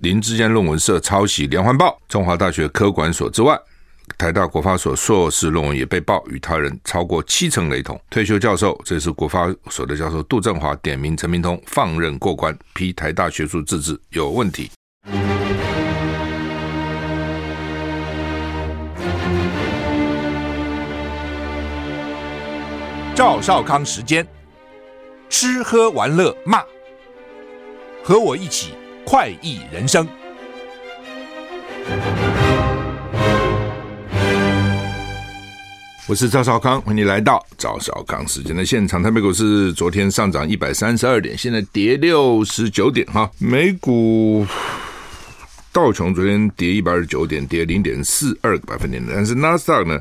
林志坚论文社抄袭连环报，中华大学科管所之外，台大国发所硕士论文也被曝与他人超过七成雷同。退休教授，这是国发所的教授杜正华点名陈明通放任过关，批台大学术自治有问题。赵少康时间，吃喝玩乐骂，和我一起快意人生。我是赵少康，欢迎来到赵少康时间的现场。台北股市昨天上涨一百三十二点，现在跌六十九点哈。美股道琼昨天跌一百二十九点，跌零点四二个百分点，但是纳斯达克呢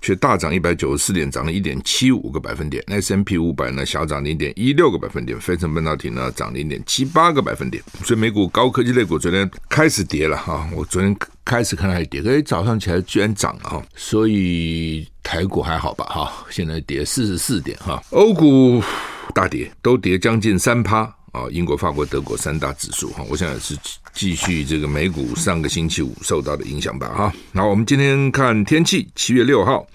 却大涨一百九十四点，涨了一点七五个百分点。S&P 五百呢小涨零点一六个百分点，非成半导体呢涨零点七八个百分点。所以美股高科技类股昨天开始跌了哈。我昨天开始看它还跌，哎，早上起来居然涨了哈，所以。台股还好吧？哈，现在跌四十四点哈。欧股大跌，都跌将近三趴啊。英国、法国、德国三大指数哈，我想也是继续这个美股上个星期五受到的影响吧哈。那我们今天看天气，七月六号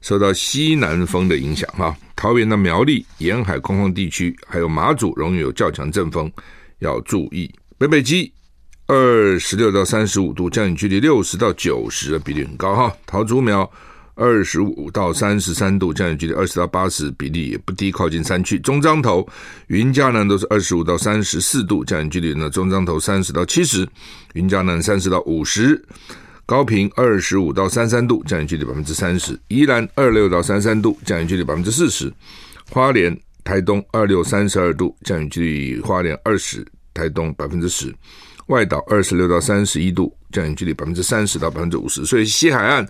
受到西南风的影响哈，桃园的苗栗沿海空旷地区还有马祖容易有较强阵风，要注意。北北基二十六到三十五度，降雨距离六十到九十的比例很高哈。桃竹苗。二十五到三十三度，降雨距离二十到八十，比例也不低，靠近山区。中彰投、云嘉南都是二十五到三十四度，降雨距离呢，中彰投三十到七十，云嘉南三十到五十。高屏二十五到三三度，降雨距离百分之三十。宜兰二六到三三度，降雨距离百分之四十。花莲、台东二六三十二度，降雨距离花莲二十，台东百分之十。外岛二十六到三十一度，降雨距离百分之三十到百分之五十，所以西海岸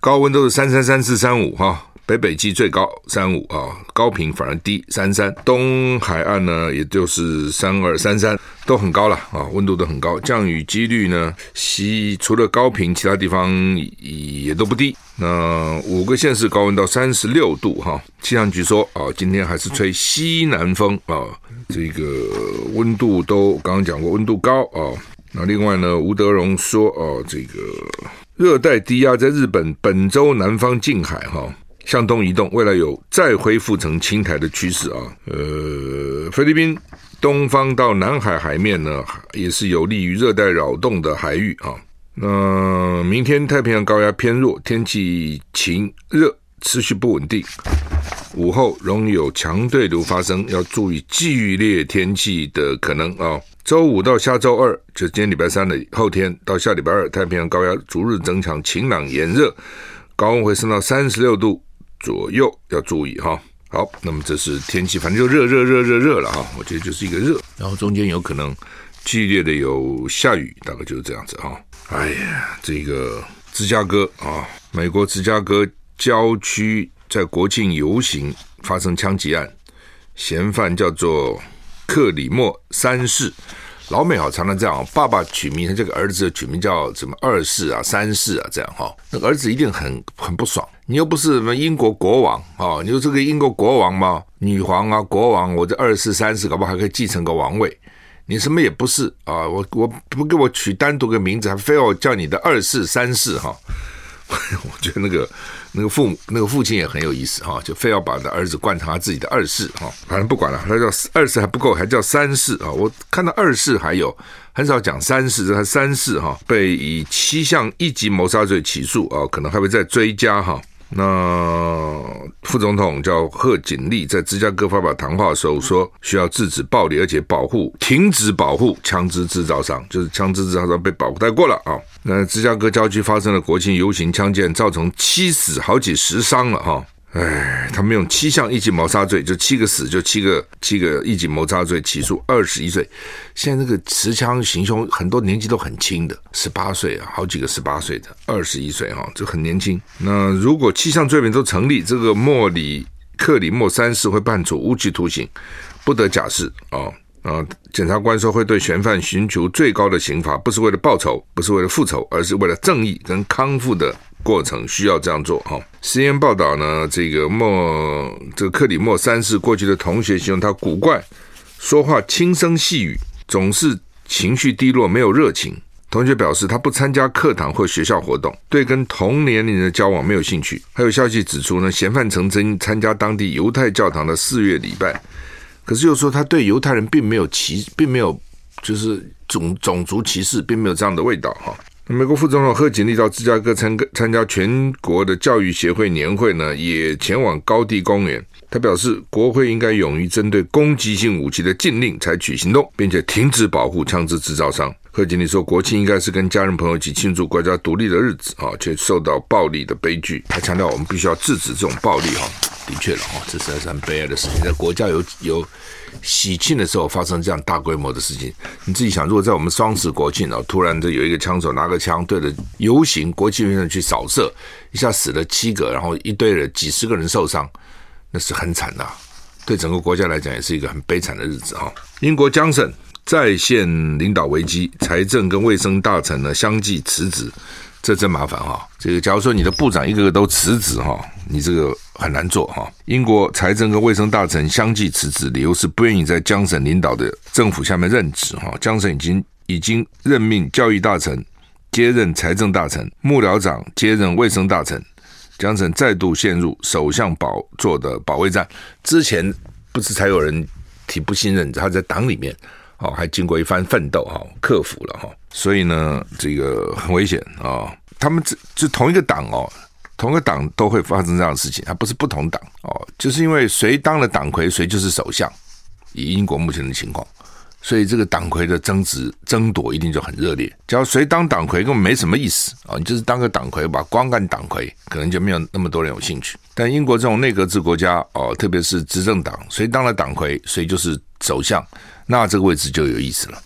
高温都是三三三四三五哈。北北基最高三五啊，高屏反而低三三，东海岸呢也就是三二三三，都很高了啊，温度都很高，降雨几率呢西除了高屏，其他地方也都不低。那五个县市高温到三十六度哈，气象局说啊，今天还是吹西南风啊，这个温度都刚刚讲过温度高啊。那另外呢，吴德荣说哦，这个热带低压在日本本州南方近海哈。向东移动，未来有再恢复成青苔的趋势啊。呃，菲律宾东方到南海海面呢，也是有利于热带扰动的海域啊。那明天太平洋高压偏弱，天气晴热，持续不稳定。午后容易有强对流发生，要注意剧烈天气的可能啊。周五到下周二，就今天礼拜三的后天到下礼拜二，太平洋高压逐日增强，晴朗炎热，高温会升到三十六度。左右要注意哈，好，那么这是天气，反正就热热热热热了哈，我觉得就是一个热，然后中间有可能剧烈的有下雨，大概就是这样子哈。哎呀，这个芝加哥啊，美国芝加哥郊区在国庆游行发生枪击案，嫌犯叫做克里莫三世。老美好常常这样，爸爸取名，这个儿子取名叫什么二世啊、三世啊，这样哈，那儿子一定很很不爽。你又不是什么英国国王啊，你说这个英国国王嘛？女皇啊，国王，我这二世、三世，搞不好还可以继承个王位。你什么也不是啊，我我不给我取单独个名字，还非要叫你的二世、三世哈。我觉得那个那个父母那个父亲也很有意思哈，就非要把他儿子惯成他自己的二世哈。反正不管了，他叫二世还不够，还叫三世啊。我看到二世还有很少讲三世，这三世哈被以七项一级谋杀罪起诉啊，可能还会再追加哈。那副总统叫贺锦丽在芝加哥发表谈话的时候说，需要制止暴力，而且保护、停止保护枪支制造商，就是枪支制造商被保护带过了啊。那芝加哥郊区发生了国庆游行枪击，造成七死好几十伤了哈。哎，他们用七项一级谋杀罪，就七个死，就七个七个一级谋杀罪起诉二十一岁。现在那个持枪行凶很多年纪都很轻的，十八岁啊，好几个十八岁的，二十一岁啊，就很年轻。那如果七项罪名都成立，这个莫里克里莫三世会判处无期徒刑，不得假释啊啊！检察官说会对嫌犯寻求最高的刑罚，不是为了报仇，不是为了复仇，而是为了正义跟康复的。过程需要这样做哈。CNN 报道呢，这个莫这个克里莫三世过去的同学形容他古怪，说话轻声细语，总是情绪低落，没有热情。同学表示，他不参加课堂或学校活动，对跟同年龄的交往没有兴趣。还有消息指出呢，嫌犯曾经参加当地犹太教堂的四月礼拜，可是又说他对犹太人并没有歧，并没有就是种种族歧视，并没有这样的味道哈。美国副总统贺锦丽到芝加哥参参加全国的教育协会年会呢，也前往高地公园。他表示，国会应该勇于针对攻击性武器的禁令采取行动，并且停止保护枪支制造商。贺锦丽说，国庆应该是跟家人朋友一起庆祝国家独立的日子啊，却受到暴力的悲剧。他强调，我们必须要制止这种暴力哈。的确了哈，这实在是很悲哀的事情，在国家有有喜庆的时候发生这样大规模的事情，你自己想，如果在我们双十国庆哦，突然这有一个枪手拿个枪对着游行国庆人去扫射，一下死了七个，然后一堆人几十个人受伤，那是很惨的，对整个国家来讲也是一个很悲惨的日子哈。英国强生。在线领导危机，财政跟卫生大臣呢相继辞职，这真麻烦哈。这个假如说你的部长一个个都辞职哈，你这个很难做哈。英国财政跟卫生大臣相继辞职，理由是不愿意在江省领导的政府下面任职哈。江省已经已经任命教育大臣接任财政大臣，幕僚长接任卫生大臣，江省再度陷入首相宝座的保卫战。之前不是才有人提不信任，他在党里面。哦，还经过一番奋斗哈，克服了哈，所以呢，这个很危险啊。他们这就同一个党哦，同个党都会发生这样的事情，它不是不同党哦，就是因为谁当了党魁，谁就是首相。以英国目前的情况，所以这个党魁的争执争夺一定就很热烈。只要谁当党魁，根本没什么意思啊，你就是当个党魁吧，光干党魁，可能就没有那么多人有兴趣。但英国这种内阁制国家哦，特别是执政党，谁当了党魁，谁就是首相。那这个位置就有意思了，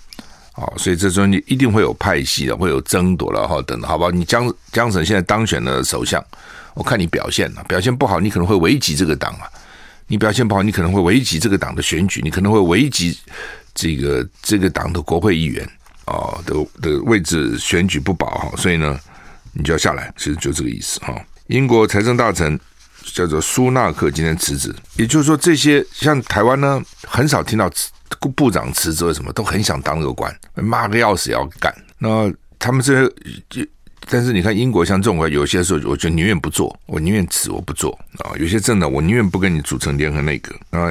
好，所以这中间一定会有派系的，会有争夺了哈，等等，好吧？你江江省现在当选了首相，我看你表现了，表现不好，你可能会危及这个党啊；你表现不好，你可能会危及这个党的选举，你可能会危及这个这个党的国会议员啊的的位置选举不保哈，所以呢，你就要下来，其实就这个意思哈。英国财政大臣叫做苏纳克今天辞职，也就是说，这些像台湾呢，很少听到。部长辞职，什么都很想当这个官，骂个要死也要干。那他们这些，但是你看英国像这种，有些时候我就宁愿不做，我宁愿辞，我不做啊。有些政党，我宁愿不跟你组成联合内阁。啊，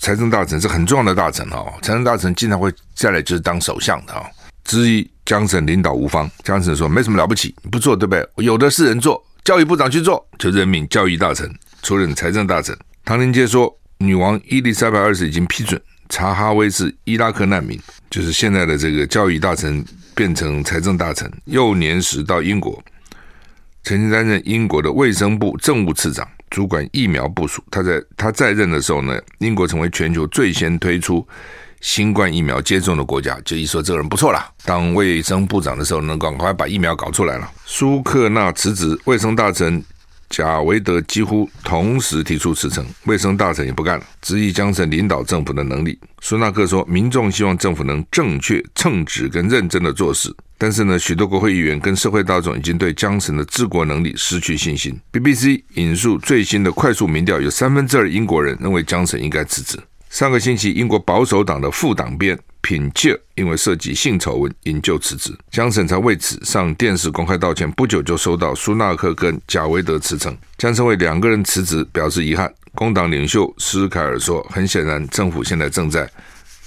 财政大臣是很重要的大臣哈，财政大臣经常会下来就是当首相的啊。之一，江省领导无方，江省说没什么了不起，不做对不对？有的是人做，教育部长去做，就任命教育大臣出任财政大臣。唐宁街说，女王伊丽莎白二世已经批准。查哈威是伊拉克难民，就是现在的这个教育大臣变成财政大臣。幼年时到英国，曾经担任英国的卫生部政务次长，主管疫苗部署。他在他在任的时候呢，英国成为全球最先推出新冠疫苗接种的国家。就一说这个人不错啦，当卫生部长的时候，能赶快把疫苗搞出来了。苏克纳辞职，卫生大臣。贾维德几乎同时提出辞呈，卫生大臣也不干了，质疑江省领导政府的能力。苏纳克说：“民众希望政府能正确、称职跟认真的做事，但是呢，许多国会议员跟社会大众已经对江省的治国能力失去信心。” BBC 引述最新的快速民调，有三分之二英国人认为江省应该辞职。上个星期，英国保守党的副党鞭。品切因为涉及性丑闻，引咎辞职。江省才为此上电视公开道歉，不久就收到苏纳克跟贾维德辞呈。江省为两个人辞职表示遗憾。工党领袖斯凯尔说：“很显然，政府现在正在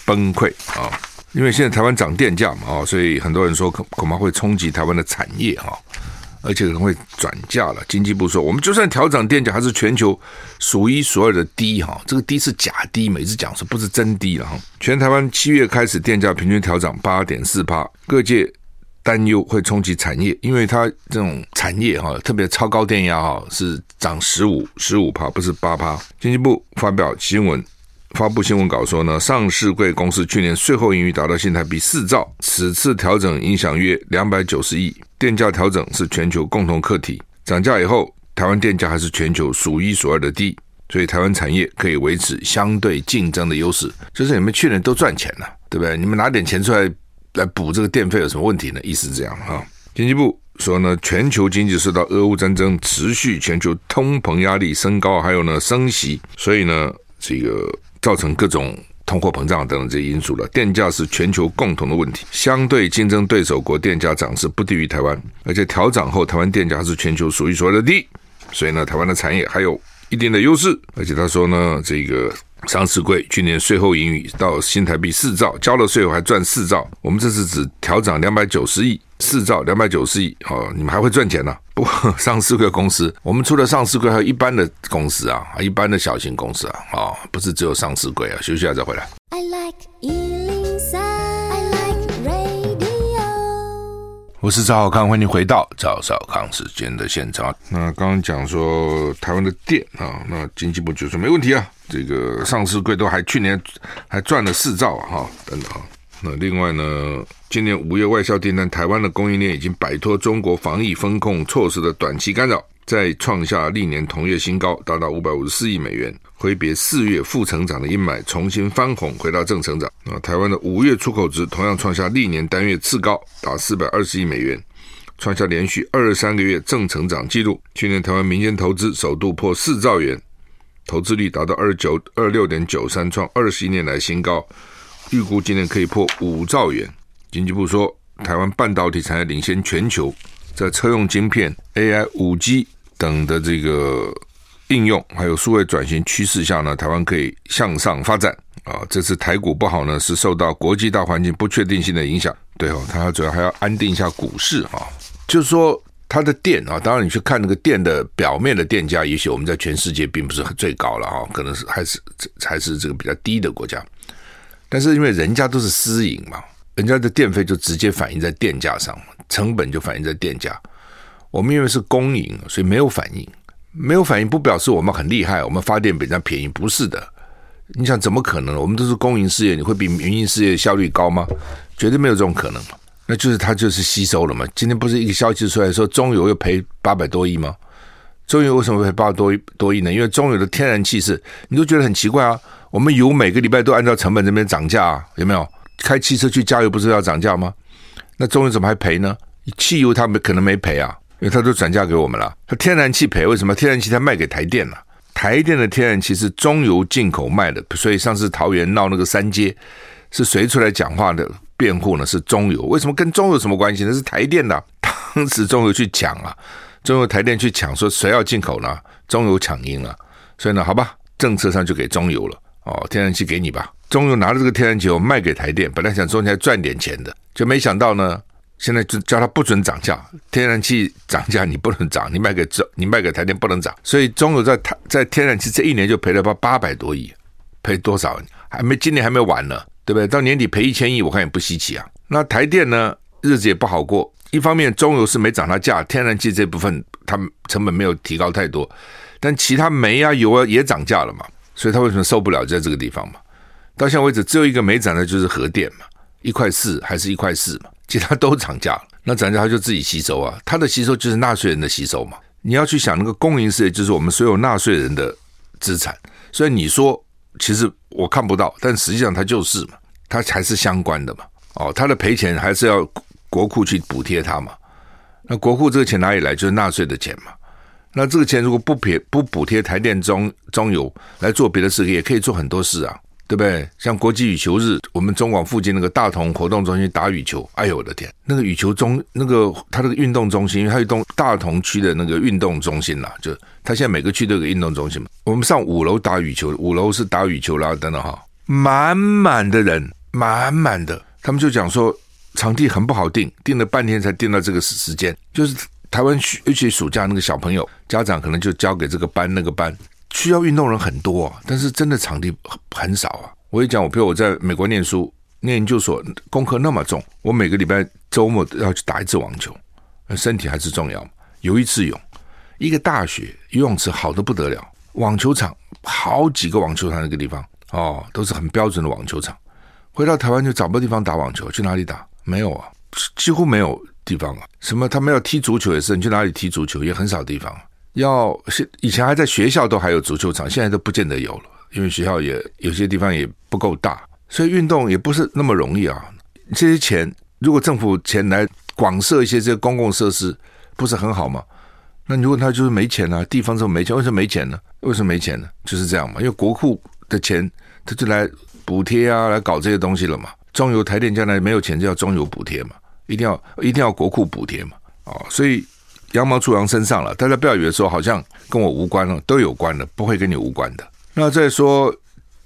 崩溃啊，因为现在台湾涨电价嘛啊，所以很多人说恐恐怕会冲击台湾的产业哈。”而且可能会转嫁了。经济部说，我们就算调涨电价，还是全球数一数二的低哈。这个低是假低，每次讲说不是真低了哈。全台湾七月开始电价平均调涨八点四趴，各界担忧会冲击产业，因为它这种产业哈，特别超高电压哈，是涨十五十五趴，不是八趴。经济部发表新闻。发布新闻稿说呢，上市柜公司去年税后盈余达到新台币四兆，此次调整影响约两百九十亿。电价调整是全球共同课题，涨价以后，台湾电价还是全球数一数二的低，所以台湾产业可以维持相对竞争的优势。就是你们去年都赚钱了，对不对？你们拿点钱出来来补这个电费有什么问题呢？意思是这样哈。经济部说呢，全球经济受到俄乌战争持续，全球通膨压力升高，还有呢升息，所以呢这个。造成各种通货膨胀等等这些因素了。电价是全球共同的问题，相对竞争对手国电价涨势不低于台湾，而且调涨后台湾电价是全球数一数二的低，所以呢，台湾的产业还有一定的优势。而且他说呢，这个。上市柜去年税后盈余到新台币四兆，交了税后还赚四兆。我们这次只调涨两百九十亿，四兆两百九十亿，哦，你们还会赚钱呢、啊？不过上市贵公司，我们除了上市贵，还有一般的公司啊，一般的小型公司啊，啊、哦，不是只有上市贵啊。休息一下再回来。I like 我是赵小康，欢迎回到赵少康时间的现场。那刚刚讲说台湾的电啊，那经济部就说没问题啊，这个上市贵都还去年还赚了四兆啊，哈，等等啊。那另外呢，今年五月外销订单，台湾的供应链已经摆脱中国防疫风控措施的短期干扰。再创下历年同月新高，达到五百五十四亿美元，挥别四月负成长的阴霾，重新翻红，回到正成长。啊，台湾的五月出口值同样创下历年单月次高，达四百二十亿美元，创下连续二十三个月正成长纪录。去年台湾民间投资首度破四兆元，投资率达到二九二六点九三，创二十一年来新高，预估今年可以破五兆元。经济部说，台湾半导体产业领先全球。在车用晶片、AI、五 G 等的这个应用，还有数位转型趋势下呢，台湾可以向上发展啊。这次台股不好呢，是受到国际大环境不确定性的影响。对哦，它主要还要安定一下股市啊。就是说，它的电啊，当然你去看那个电的表面的电价，也许我们在全世界并不是最高了啊，可能是还是还是这个比较低的国家。但是因为人家都是私营嘛。人家的电费就直接反映在电价上，成本就反映在电价。我们因为是公营，所以没有反应，没有反应不表示我们很厉害，我们发电比人家便宜，不是的。你想怎么可能？我们都是公营事业，你会比民营事业效率高吗？绝对没有这种可能。那就是它就是吸收了嘛。今天不是一个消息出来说中油又赔八百多亿吗？中油为什么赔八百多多亿呢？因为中油的天然气是，你都觉得很奇怪啊。我们油每个礼拜都按照成本这边涨价啊，有没有？开汽车去加油不是要涨价吗？那中油怎么还赔呢？汽油他们可能没赔啊，因为他都转嫁给我们了。他天然气赔，为什么？天然气他卖给台电了，台电的天然气是中油进口卖的，所以上次桃园闹那个三阶，是谁出来讲话的辩护呢？是中油。为什么跟中油什么关系？呢是台电的，当时中油去抢啊，中油台电去抢，说谁要进口呢？中油抢赢了，所以呢，好吧，政策上就给中油了。哦，天然气给你吧。中油拿着这个天然气，我卖给台电，本来想中间赚点钱的，就没想到呢，现在就叫他不准涨价，天然气涨价你不能涨，你卖给中，你卖给台电不能涨，所以中油在台在天然气这一年就赔了八八百多亿，赔多少？还没今年还没完呢，对不对？到年底赔一千亿，我看也不稀奇啊。那台电呢，日子也不好过，一方面中油是没涨它价，天然气这部分它成本没有提高太多，但其他煤啊油啊也涨价了嘛，所以他为什么受不了在这个地方嘛？到现在为止，只有一个没涨的，就是核电嘛，一块四还是一块四嘛，其他都涨价了。那涨价他就自己吸收啊，他的吸收就是纳税人的吸收嘛。你要去想那个公营事业，就是我们所有纳税人的资产。所以你说，其实我看不到，但实际上它就是嘛，它还是相关的嘛。哦，它的赔钱还是要国库去补贴它嘛。那国库这个钱哪里来？就是纳税的钱嘛。那这个钱如果不撇不补贴台电中中油来做别的事，也可以做很多事啊。对不对？像国际羽球日，我们中广附近那个大同活动中心打羽球，哎呦我的天，那个羽球中那个它那个运动中心，因为它有栋大同区的那个运动中心啦，就它现在每个区都有个运动中心嘛。我们上五楼打羽球，五楼是打羽球啦，等等哈，满满的人，满满的，他们就讲说场地很不好定，定了半天才定到这个时时间，就是台湾尤其暑假那个小朋友家长可能就交给这个班那个班。需要运动人很多啊，但是真的场地很少啊。我也讲，我比如我在美国念书，念研究所，功课那么重，我每个礼拜周末都要去打一次网球，身体还是重要。游一次泳，一个大学游泳池好的不得了，网球场好几个网球场那个地方哦，都是很标准的网球场。回到台湾就找不到地方打网球，去哪里打？没有啊，几乎没有地方啊。什么他们要踢足球也是，你去哪里踢足球也很少地方。要是以前还在学校都还有足球场，现在都不见得有了，因为学校也有些地方也不够大，所以运动也不是那么容易啊。这些钱如果政府钱来广设一些这些公共设施，不是很好吗？那你如果他就是没钱啊，地方这么没钱，为什么没钱呢？为什么没钱呢？就是这样嘛，因为国库的钱他就来补贴啊，来搞这些东西了嘛。中油台电将来没有钱就要中油补贴嘛，一定要一定要国库补贴嘛。哦，所以羊毛出羊身上了，大家不要以为说好像跟我无关了，都有关的，不会跟你无关的。那再说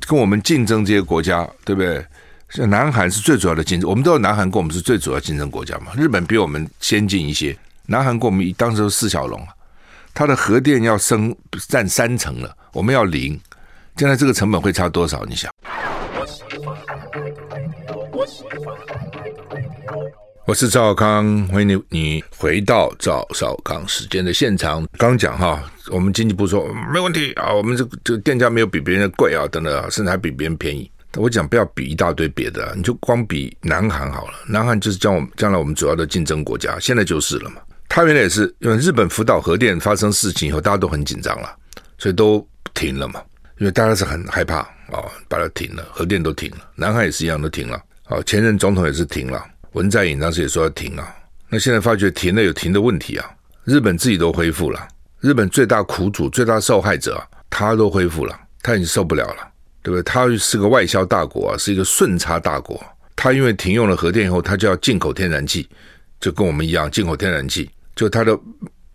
跟我们竞争这些国家，对不对？像南韩是最主要的竞争，我们都有南韩跟我们是最主要竞争国家嘛。日本比我们先进一些，南韩跟我们当时是四小龙啊，它的核电要升占三成了，我们要零，将来这个成本会差多少？你想？我是赵少康，欢迎你你回到赵少康时间的现场。刚讲哈，我们经济部说没问题啊，我们这这个电价没有比别人贵啊，等等，甚至还比别人便宜。我讲不要比一大堆别的，你就光比南韩好了。南韩就是将我们将来我们主要的竞争国家，现在就是了嘛。他原来也是因为日本福岛核电发生事情以后，大家都很紧张了，所以都停了嘛。因为大家是很害怕啊、把它停了，核电都停了。南韩也是一样都停了。啊，前任总统也是停了，文在寅当时也说要停了。那现在发觉停了有停的问题啊。日本自己都恢复了，日本最大苦主、最大受害者，他都恢复了，他已经受不了了。对不对？他是个外销大国啊，是一个顺差大国。他因为停用了核电以后，他就要进口天然气，就跟我们一样进口天然气。就他的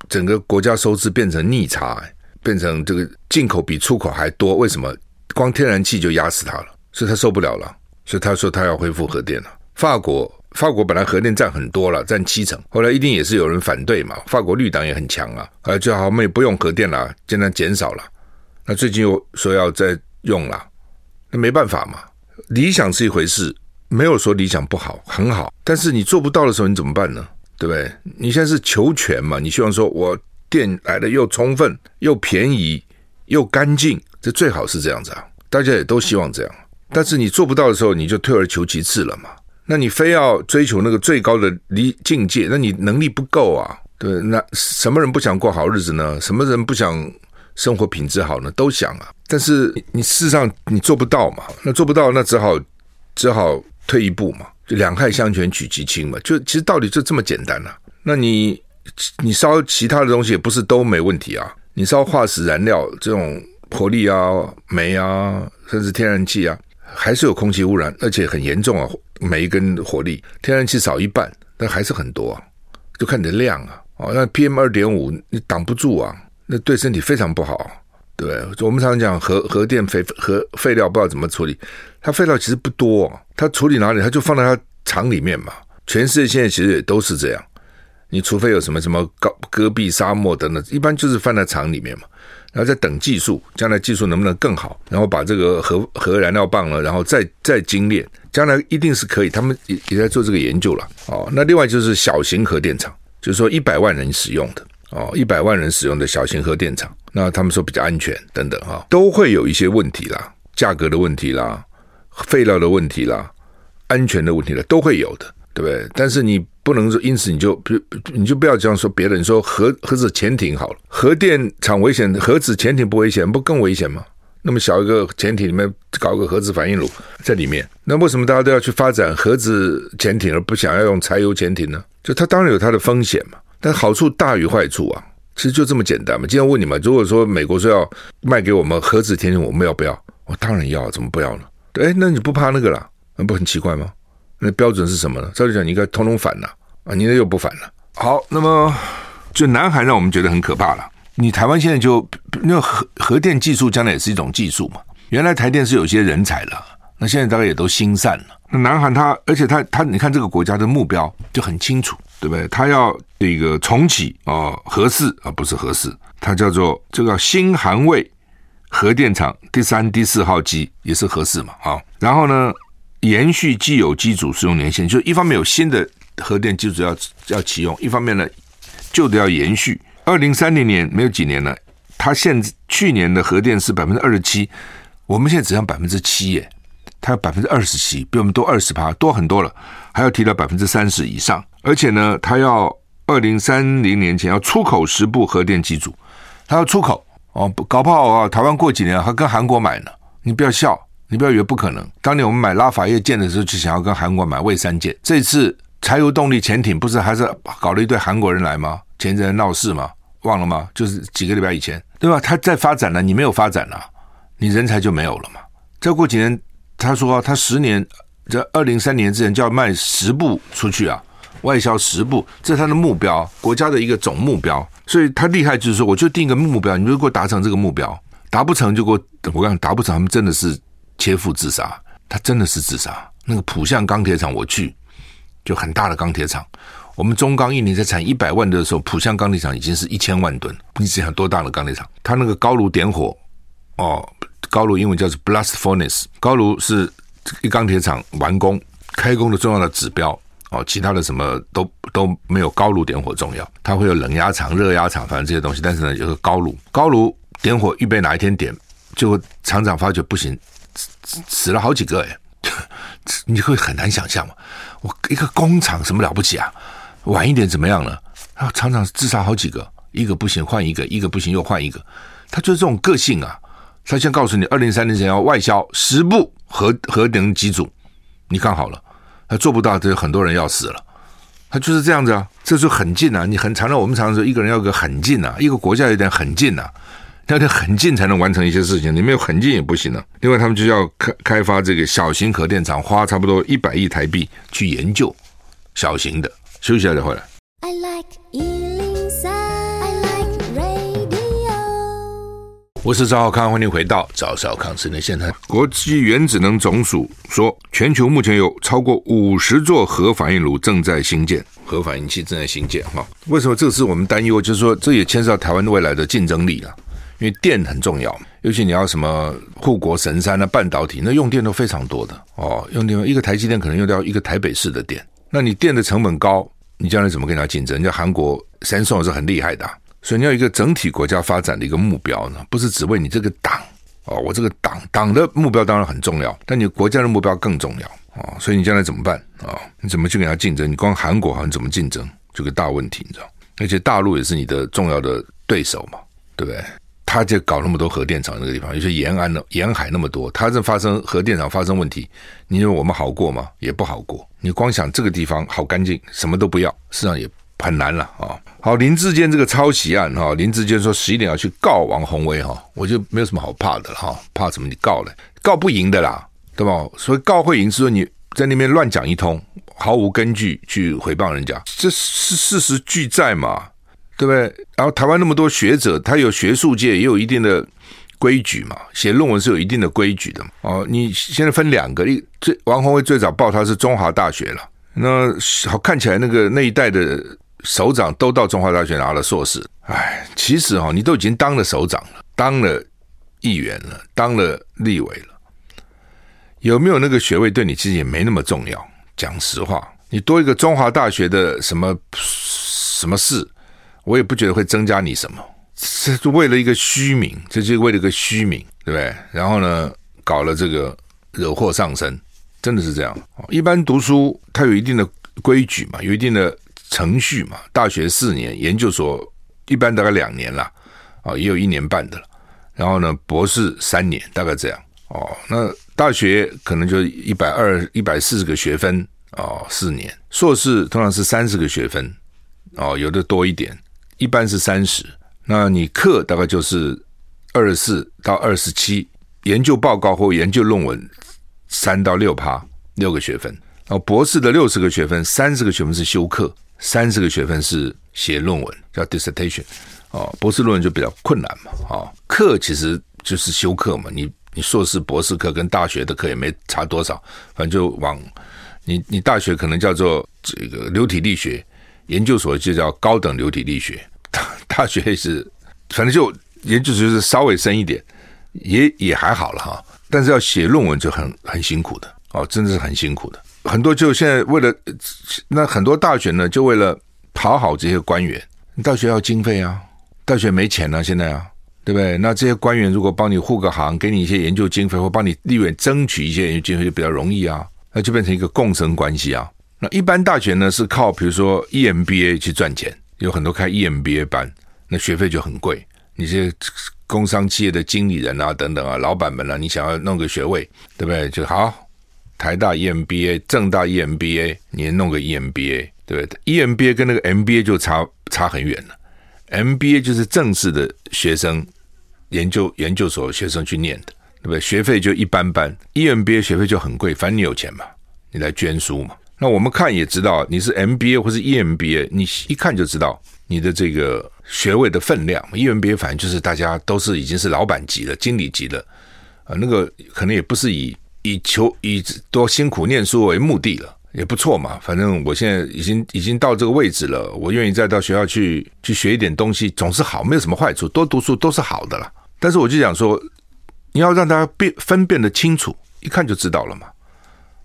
整个国家收支变成逆差，变成这个进口比出口还多。为什么？光天然气就压死他了，所以他受不了了。所以他说他要恢复核电了。法国，法国本来核电占很多了，占七成，后来一定也是有人反对嘛。法国绿党也很强啊，后来就好，我们不用核电了，现在减少了。那最近又说要再用了。那没办法嘛，理想是一回事，没有说理想不好，很好。但是你做不到的时候，你怎么办呢？对不对？你现在是求全嘛，你希望说我电来的又充分、又便宜、又干净，这最好是这样子啊。大家也都希望这样。但是你做不到的时候，你就退而求其次了嘛。那你非要追求那个最高的离境界，那你能力不够啊。对，那什么人不想过好日子呢？什么人不想？生活品质好呢，都想啊，但是你事实上你做不到嘛，那做不到，那只好只好退一步嘛，就两害相权取其轻嘛，就其实道理就这么简单呐、啊。那你你烧其他的东西也不是都没问题啊，你烧化石燃料这种火力啊、煤啊，甚至天然气啊，还是有空气污染，而且很严重啊。煤跟火力，天然气少一半，但还是很多啊，就看你的量啊。哦，那 PM 二点五你挡不住啊。那对身体非常不好，对，我们常常讲核核电废核废料不知道怎么处理，它废料其实不多，它处理哪里？它就放在它厂里面嘛。全世界现在其实也都是这样，你除非有什么什么高戈壁沙漠等等，一般就是放在厂里面嘛。然后再等技术，将来技术能不能更好，然后把这个核核燃料棒了，然后再再精炼，将来一定是可以。他们也也在做这个研究了。哦，那另外就是小型核电厂，就是说一百万人使用的。哦，一百万人使用的小型核电厂，那他们说比较安全等等哈，都会有一些问题啦，价格的问题啦，废料的问题啦，安全的问题啦，都会有的，对不对？但是你不能说因此你就不你就不要这样说别人说核核子潜艇好了，核电厂危险，核子潜艇不危险，不更危险吗？那么小一个潜艇里面搞个核子反应炉在里面，那为什么大家都要去发展核子潜艇而不想要用柴油潜艇呢？就它当然有它的风险嘛。但好处大于坏处啊，其实就这么简单嘛。今天问你们，如果说美国说要卖给我们核子潜艇，我们要不要？我当然要，怎么不要呢？对，那你不怕那个啦？那不很奇怪吗？那标准是什么呢？照理讲，你应该通通反了啊，你那又不反了。好，那么就南韩让我们觉得很可怕了。你台湾现在就那核核电技术将来也是一种技术嘛。原来台电是有些人才了，那现在大概也都心散了。那南韩它，而且它它，你看这个国家的目标就很清楚。对不对？他要这个重启啊，核四啊，不是核四，它叫做这个新韩卫核电厂第三、第四号机也是核四嘛啊。然后呢，延续既有机组使用年限，就一方面有新的核电机组要要启用，一方面呢旧的要延续。二零三零年没有几年了，它现去年的核电是百分之二十七，我们现在只剩百分之七耶。它有百分之二十七，比我们多二十趴，多很多了，还要提到百分之三十以上。而且呢，它要二零三零年前要出口十部核电机组，它要出口哦，搞不好啊，台湾过几年还跟韩国买呢。你不要笑，你不要以为不可能。当年我们买拉法叶舰的时候，就想要跟韩国买蔚山舰。这次柴油动力潜艇不是还是搞了一堆韩国人来吗？前阵闹事嘛？忘了吗？就是几个礼拜以前，对吧？他在发展了，你没有发展了，你人才就没有了嘛。再过几年。他说他十年在二零三年之前就要卖十部出去啊，外销十部，这是他的目标，国家的一个总目标。所以他厉害就是说，我就定一个目标，你如果达成这个目标，达不成就给我，我讲达不成，他们真的是切腹自杀，他真的是自杀。那个浦项钢铁厂我去，就很大的钢铁厂。我们中钢一年在产一百万吨的时候，浦项钢铁厂已经是一千万吨。你想想多大的钢铁厂？它那个高炉点火，哦，高炉英文叫做 blast furnace，高炉是一钢铁厂完工开工的重要的指标。哦，其他的什么都都没有高炉点火重要。它会有冷压厂、热压厂，反正这些东西。但是呢，有个高炉，高炉点火预备哪一天点，就厂长发觉不行，死了好几个哎，你会很难想象嘛。我一个工厂什么了不起啊？晚一点怎么样呢？啊，厂长自杀好几个，一个不行换一个，一个不行又换一个，他就是这种个性啊。他先告诉你，二零三零年要外销十部核核能机组，你看好了，他做不到，这很多人要死了。他就是这样子啊，这就很近啊。你很常常我们常说，一个人要个很近啊，一个国家有点很近啊，要得很近才能完成一些事情，你没有很近也不行啊。另外，他们就要开开发这个小型核电厂，花差不多一百亿台币去研究小型的。休息一下再回来。I like 103, I like radio。我是赵浩康，欢迎回到赵少康室内现场。国际原子能总署说，全球目前有超过五十座核反应炉正在兴建，核反应器正在兴建。哈，为什么这个是我们担忧？就是说，这也牵涉到台湾未来的竞争力了。因为电很重要，尤其你要什么护国神山啊、半导体，那用电都非常多的哦。用电一个台积电可能用掉一个台北市的电。那你电的成本高，你将来怎么跟人家竞争？人家韩国三星是很厉害的，所以你要一个整体国家发展的一个目标呢，不是只为你这个党哦，我这个党党的目标当然很重要，但你国家的目标更重要啊，所以你将来怎么办啊？你怎么去跟他竞争？你光韩国好像怎么竞争，这个大问题，你知道？而且大陆也是你的重要的对手嘛，对不对？他就搞那么多核电厂那个地方，有些沿岸的沿海那么多，他这发生核电厂发生问题，你认为我们好过吗？也不好过。你光想这个地方好干净，什么都不要，事实上也很难了啊。好，林志坚这个抄袭案哈，林志坚说十一点要去告王鸿薇哈，我就没有什么好怕的了哈，怕什么？你告了，告不赢的啦，对吧？所以告会赢是说你在那边乱讲一通，毫无根据去诽谤人家，这是事实俱在嘛。对不对？然后台湾那么多学者，他有学术界也有一定的规矩嘛，写论文是有一定的规矩的嘛。哦，你现在分两个，一最王宏威最早报他是中华大学了，那好看起来那个那一代的首长都到中华大学拿了硕士。哎，其实哈、哦，你都已经当了首长了，当了议员了，当了立委了，有没有那个学位对你其实也没那么重要。讲实话，你多一个中华大学的什么什么事？我也不觉得会增加你什么，这是为了一个虚名，这就是为了一个虚名，对不对？然后呢，搞了这个惹祸上身，真的是这样。一般读书它有一定的规矩嘛，有一定的程序嘛。大学四年，研究所一般大概两年啦，啊，也有一年半的了。然后呢，博士三年，大概这样。哦，那大学可能就一百二、一百四十个学分，哦，四年。硕士通常是三十个学分，哦，有的多一点。一般是三十，那你课大概就是二十四到二十七，研究报告或研究论文三到六趴，六个学分。然后博士的六十个学分，三十个学分是修课，三十个学分是写论文，叫 dissertation。哦，博士论文就比较困难嘛。哦，课其实就是修课嘛，你你硕士、博士课跟大学的课也没差多少，反正就往你你大学可能叫做这个流体力学，研究所就叫高等流体力学。大大学是，反正就研究所是稍微深一点，也也还好了哈。但是要写论文就很很辛苦的哦，真的是很辛苦的。很多就现在为了那很多大学呢，就为了讨好这些官员，大学要经费啊，大学没钱啊，现在啊，对不对？那这些官员如果帮你护个航，给你一些研究经费，或帮你立委争取一些研究经费，就比较容易啊，那就变成一个共生关系啊。那一般大学呢是靠比如说 EMBA 去赚钱，有很多开 EMBA 班。那学费就很贵，你这工商企业的经理人啊，等等啊，老板们啊，你想要弄个学位，对不对？就好，台大 EMBA、正大 EMBA，你弄个 EMBA，对不对？EMBA 跟那个 MBA 就差差很远了。MBA 就是正式的学生研究研究所学生去念的，对不对？学费就一般般，EMBA 学费就很贵，反正你有钱嘛，你来捐书嘛。那我们看也知道，你是 MBA 或是 EMBA，你一看就知道你的这个学位的分量。EMBA 反正就是大家都是已经是老板级了、经理级了，啊，那个可能也不是以以求以多辛苦念书为目的了。也不错嘛，反正我现在已经已经到这个位置了，我愿意再到学校去去学一点东西，总是好，没有什么坏处，多读书都是好的啦。但是我就想说，你要让大家辨分辨得清楚，一看就知道了嘛。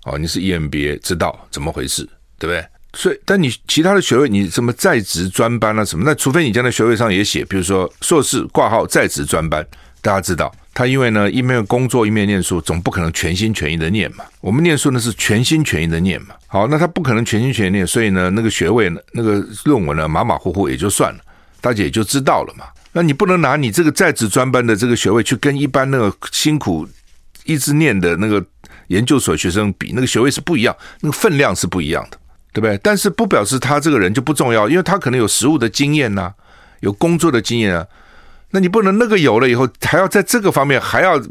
哦，你是 EMBA，知道怎么回事，对不对？所以，但你其他的学位，你什么在职专班啊什么，那除非你将来学位上也写，比如说硕士挂号在职专班，大家知道。他因为呢，一面工作一面念书，总不可能全心全意的念嘛。我们念书呢是全心全意的念嘛。好，那他不可能全心全意念，所以呢，那个学位呢，那个论文呢，马马虎虎也就算了，大家也就知道了嘛。那你不能拿你这个在职专班的这个学位去跟一般那个辛苦一直念的那个研究所学生比，那个学位是不一样，那个分量是不一样的，对不对？但是不表示他这个人就不重要，因为他可能有实务的经验呐、有工作的经验啊。那你不能那个有了以后，还要在这个方面还要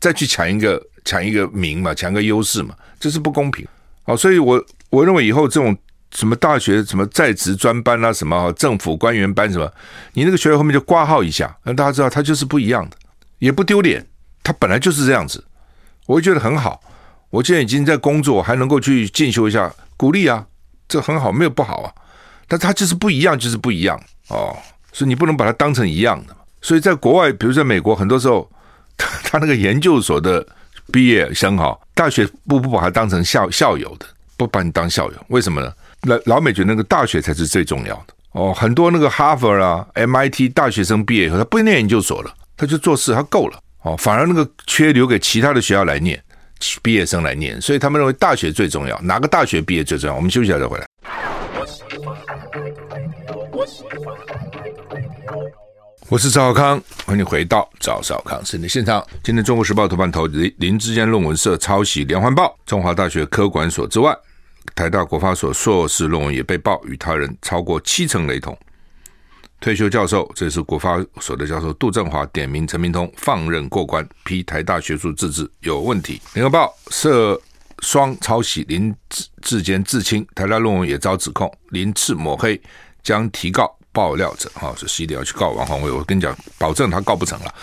再去抢一个抢一个名嘛，抢个优势嘛，这是不公平。哦，所以我我认为以后这种什么大学什么在职专班啊，什么政府官员班什么，你那个学位后面就挂号一下，让大家知道他就是不一样的，也不丢脸，他本来就是这样子，我会觉得很好。我现在已经在工作，还能够去进修一下，鼓励啊，这很好，没有不好啊。但他就是不一样，就是不一样哦，所以你不能把它当成一样的。所以在国外，比如在美国，很多时候他他那个研究所的毕业生哈，大学不不把他当成校校友的，不把你当校友，为什么呢？老老美觉得那个大学才是最重要的哦。很多那个哈佛啊、MIT 大学生毕业以后，他不念研究所了，他就做事，他够了哦。反而那个缺留给其他的学校来念，毕业生来念，所以他们认为大学最重要，哪个大学毕业最重要？我们休息一下再回来。我是赵少康，欢迎回到赵少康新闻现场。今天《中国时报》头版头林林志坚论文社抄袭连环报，中华大学科管所之外，台大国发所硕士论文也被曝与他人超过七成雷同。退休教授，这是国发所的教授杜正华点名陈明通放任过关，批台大学术自治有问题。联合报涉双抄袭，林志志坚自清，台大论文也遭指控，林次抹黑，将提告。爆料者 哈，是一定要去告王鸿薇。我跟你讲，保证他告不成了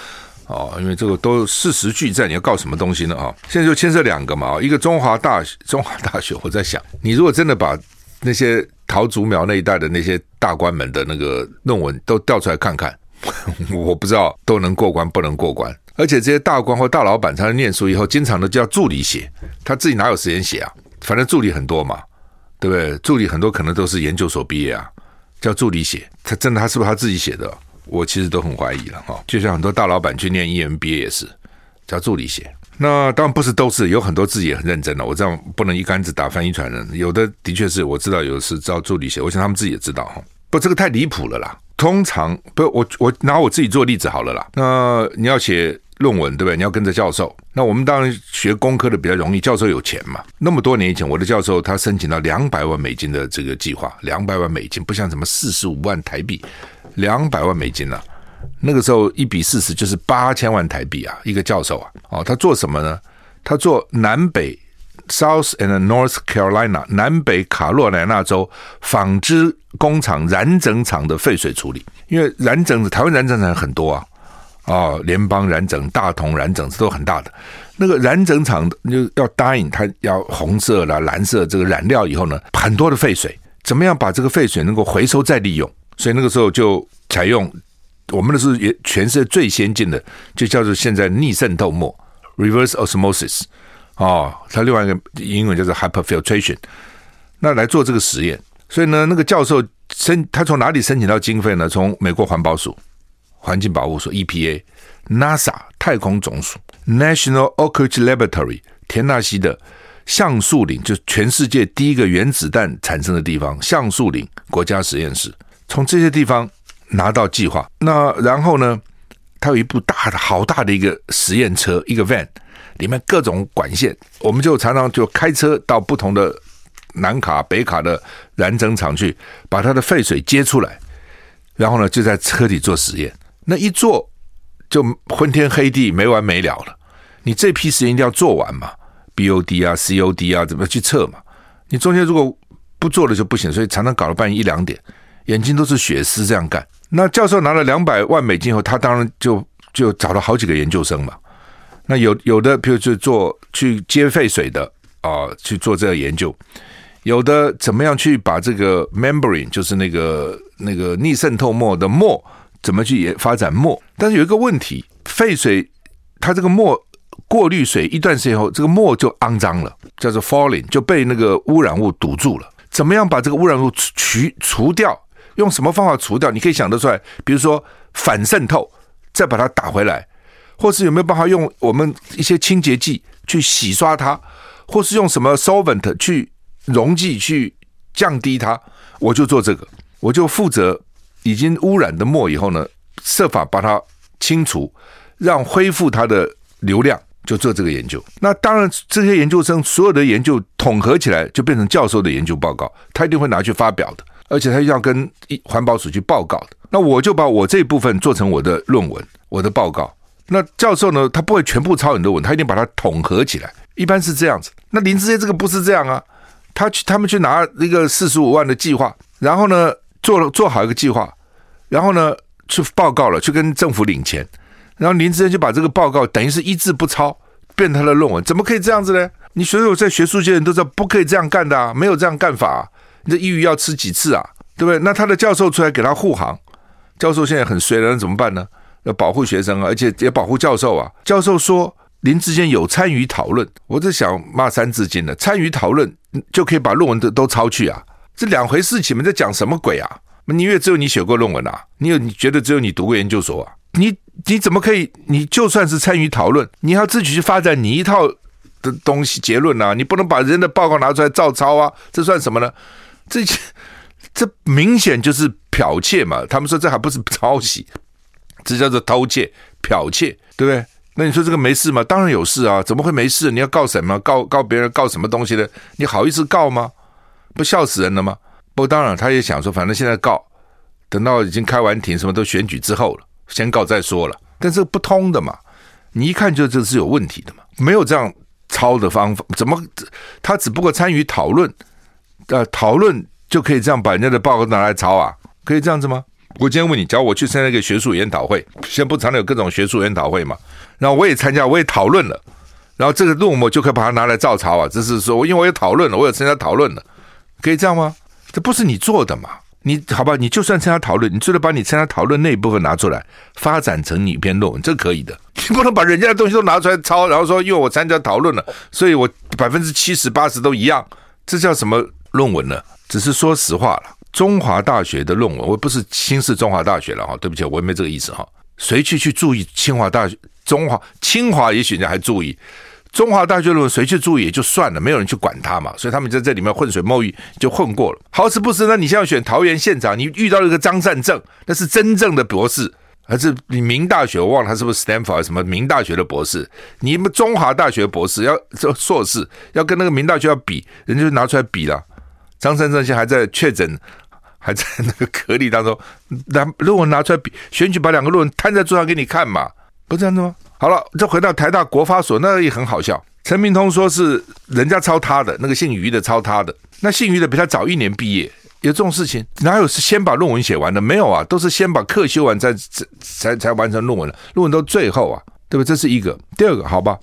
哦，因为这个都事实俱在，你要告什么东西呢啊？现在就牵涉两个嘛，一个中华大学，中华大学，我在想，你如果真的把那些陶竹苗那一带的那些大官们的那个论文都调出来看看，我不知道都能过关不能过关。而且这些大官或大老板，他在念书以后，经常都叫助理写，他自己哪有时间写啊？反正助理很多嘛，对不对？助理很多可能都是研究所毕业啊。叫助理写，他真的他是不是他自己写的？我其实都很怀疑了哈。就像很多大老板去念 EMBA 也是叫助理写，那当然不是都是，有很多自己也很认真的。我这样不能一竿子打翻一船人，有的的确是我知道，有的是招助理写，我想他们自己也知道哈。不，这个太离谱了啦。通常不，我我拿我自己做例子好了啦。那你要写。论文对不对？你要跟着教授。那我们当然学工科的比较容易，教授有钱嘛。那么多年以前，我的教授他申请到两百万美金的这个计划，两百万美金不像什么四十五万台币，两百万美金呢、那个时候一比四十就是八千万台币啊，一个教授啊。哦，他做什么呢？他做南北 South and North Carolina 南北卡洛来纳州纺织工厂染整厂的废水处理，因为染整台湾染整厂很多啊。哦，联邦染整、大同染整都很大的。那个染整厂就要答应他要红色啦、蓝色这个染料以后呢，很多的废水，怎么样把这个废水能够回收再利用？所以那个时候就采用我们的是也全世界最先进的，就叫做现在逆渗透膜 （reverse osmosis）。哦，它另外一个英文叫做 hyperfiltration。那来做这个实验，所以呢，那个教授申他从哪里申请到经费呢？从美国环保署。环境保护所 （EPA）、NASA 太空总署、National Oak Ridge Laboratory 田纳西的橡树岭，就是全世界第一个原子弹产生的地方——橡树岭国家实验室，从这些地方拿到计划。那然后呢，他有一部大的、好大的一个实验车，一个 van，里面各种管线，我们就常常就开车到不同的南卡、北卡的燃整厂去，把它的废水接出来，然后呢，就在车里做实验。那一做就昏天黑地没完没了了，你这批实验一定要做完嘛，BOD 啊、COD 啊，怎么去测嘛？你中间如果不做了就不行，所以常常搞到半夜一两点，眼睛都是血丝这样干。那教授拿了两百万美金后，他当然就就找了好几个研究生嘛。那有有的，比如就做去接废水的啊、去做这个研究；有的怎么样去把这个 membrane，就是那个那个逆渗透膜的膜，怎么去研发展膜？但是有一个问题，废水它这个膜过滤水一段时间后，这个膜就肮脏了，叫做 falling，就被那个污染物堵住了。怎么样把这个污染物除除掉？用什么方法除掉？你可以想得出来，比如说反渗透，再把它打回来，或是有没有办法用我们一些清洁剂去洗刷它，或是用什么 solvent 去溶剂去降低它？我就做这个，我就负责已经污染的墨以后呢，设法把它清除，让恢复它的流量，就做这个研究。那当然，这些研究生所有的研究统合起来，就变成教授的研究报告，他一定会拿去发表的。而且他要跟环保署去报告的，那我就把我这一部分做成我的论文、我的报告。那教授呢，他不会全部抄你的文，他一定把它统合起来，一般是这样子。那林志坚这个不是这样啊，他去他们去拿一个四十五万的计划，然后呢做了做好一个计划，然后呢去报告了，去跟政府领钱，然后林志坚就把这个报告等于是一字不抄，变成他的论文，怎么可以这样子呢？你所有在学术界人都知道不可以这样干的啊，没有这样干法。你这抑郁要吃几次啊？对不对？那他的教授出来给他护航，教授现在很衰了，那怎么办呢？要保护学生啊，而且也保护教授啊。教授说林志坚有参与讨论，我在想骂三字经了。参与讨论就可以把论文都都抄去啊？这两回事情，你们在讲什么鬼啊？你以为只有你写过论文啊？你有你觉得只有你读过研究所啊？你你怎么可以？你就算是参与讨论，你要自己去发展你一套的东西结论啊？你不能把人的报告拿出来照抄啊？这算什么呢？这 这明显就是剽窃嘛！他们说这还不是抄袭，这叫做偷窃、剽窃，对不对？那你说这个没事吗？当然有事啊！怎么会没事？你要告什么？告告别人告什么东西的？你好意思告吗？不笑死人了吗？不当然，他也想说，反正现在告，等到已经开完庭，什么都选举之后了，先告再说了。但是不通的嘛，你一看就这是有问题的嘛，没有这样抄的方法，怎么他只不过参与讨论？呃，讨论就可以这样把人家的报告拿来抄啊？可以这样子吗？我今天问你，假如我去参加一个学术研讨会，现在不常有各种学术研讨会嘛？然后我也参加，我也讨论了，然后这个论文就可以把它拿来照抄啊？只是说，因为我也讨论了，我有参加讨论了，可以这样吗？这不是你做的嘛？你好吧？你就算参加讨论，你最多把你参加讨论那一部分拿出来，发展成你一篇论文，这可以的。你不能把人家的东西都拿出来抄，然后说，因为我参加讨论了，所以我百分之七十八十都一样，这叫什么？论文呢？只是说实话了。中华大学的论文，我不是轻视中华大学了哈，对不起，我也没这个意思哈。谁去去注意清华大学、中华、清华？也许人家还注意中华大学论文，谁去注意也就算了，没有人去管他嘛。所以他们在这里面浑水摸鱼就混过了。好死不死，那你现在选桃园县长，你遇到了一个张善政，那是真正的博士，还是你明大学？我忘了他是不是 Stanford 什么明大学的博士？你们中华大学博士要做硕士，要跟那个明大学要比，人家就拿出来比了。张三这些还在确诊，还在那个隔离当中，拿论文拿出来比，选举把两个论文摊在桌上给你看嘛，不是这样子吗？好了，再回到台大国发所，那也很好笑。陈明通说是人家抄他的，那个姓于的抄他的，那姓于的比他早一年毕业，有这种事情？哪有是先把论文写完的？没有啊，都是先把课修完再才才才完成论文的，论文都最后啊，对不对？这是一个。第二个，好吧，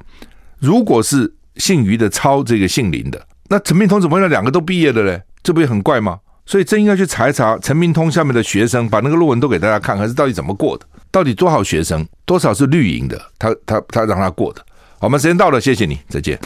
如果是姓于的抄这个姓林的，那陈明通怎么会让两个都毕业的嘞？这不也很怪吗？所以真应该去查一查陈明通下面的学生，把那个论文都给大家看，看是到底怎么过的？到底多少学生，多少是绿营的？他他他让他过的。好，我们时间到了，谢谢你，再见。